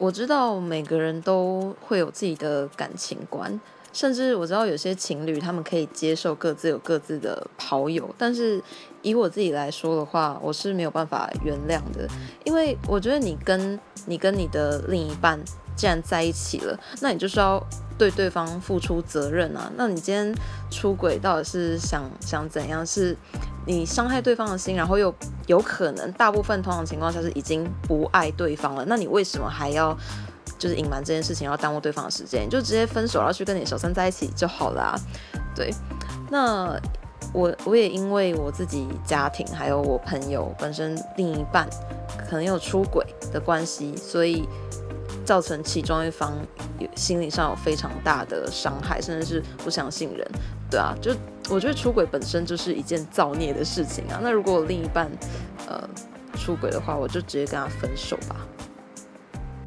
我知道每个人都会有自己的感情观，甚至我知道有些情侣他们可以接受各自有各自的跑友，但是以我自己来说的话，我是没有办法原谅的，因为我觉得你跟你跟你的另一半既然在一起了，那你就是要对对方付出责任啊。那你今天出轨到底是想想怎样？是你伤害对方的心，然后又有可能大部分通常情况下是已经不爱对方了，那你为什么还要就是隐瞒这件事情，要耽误对方的时间？就直接分手，然后去跟你小三在一起就好啦。对，那我我也因为我自己家庭还有我朋友本身另一半可能有出轨的关系，所以造成其中一方有心理上有非常大的伤害，甚至是不相信人。对啊，就我觉得出轨本身就是一件造孽的事情啊。那如果我另一半呃出轨的话，我就直接跟他分手吧。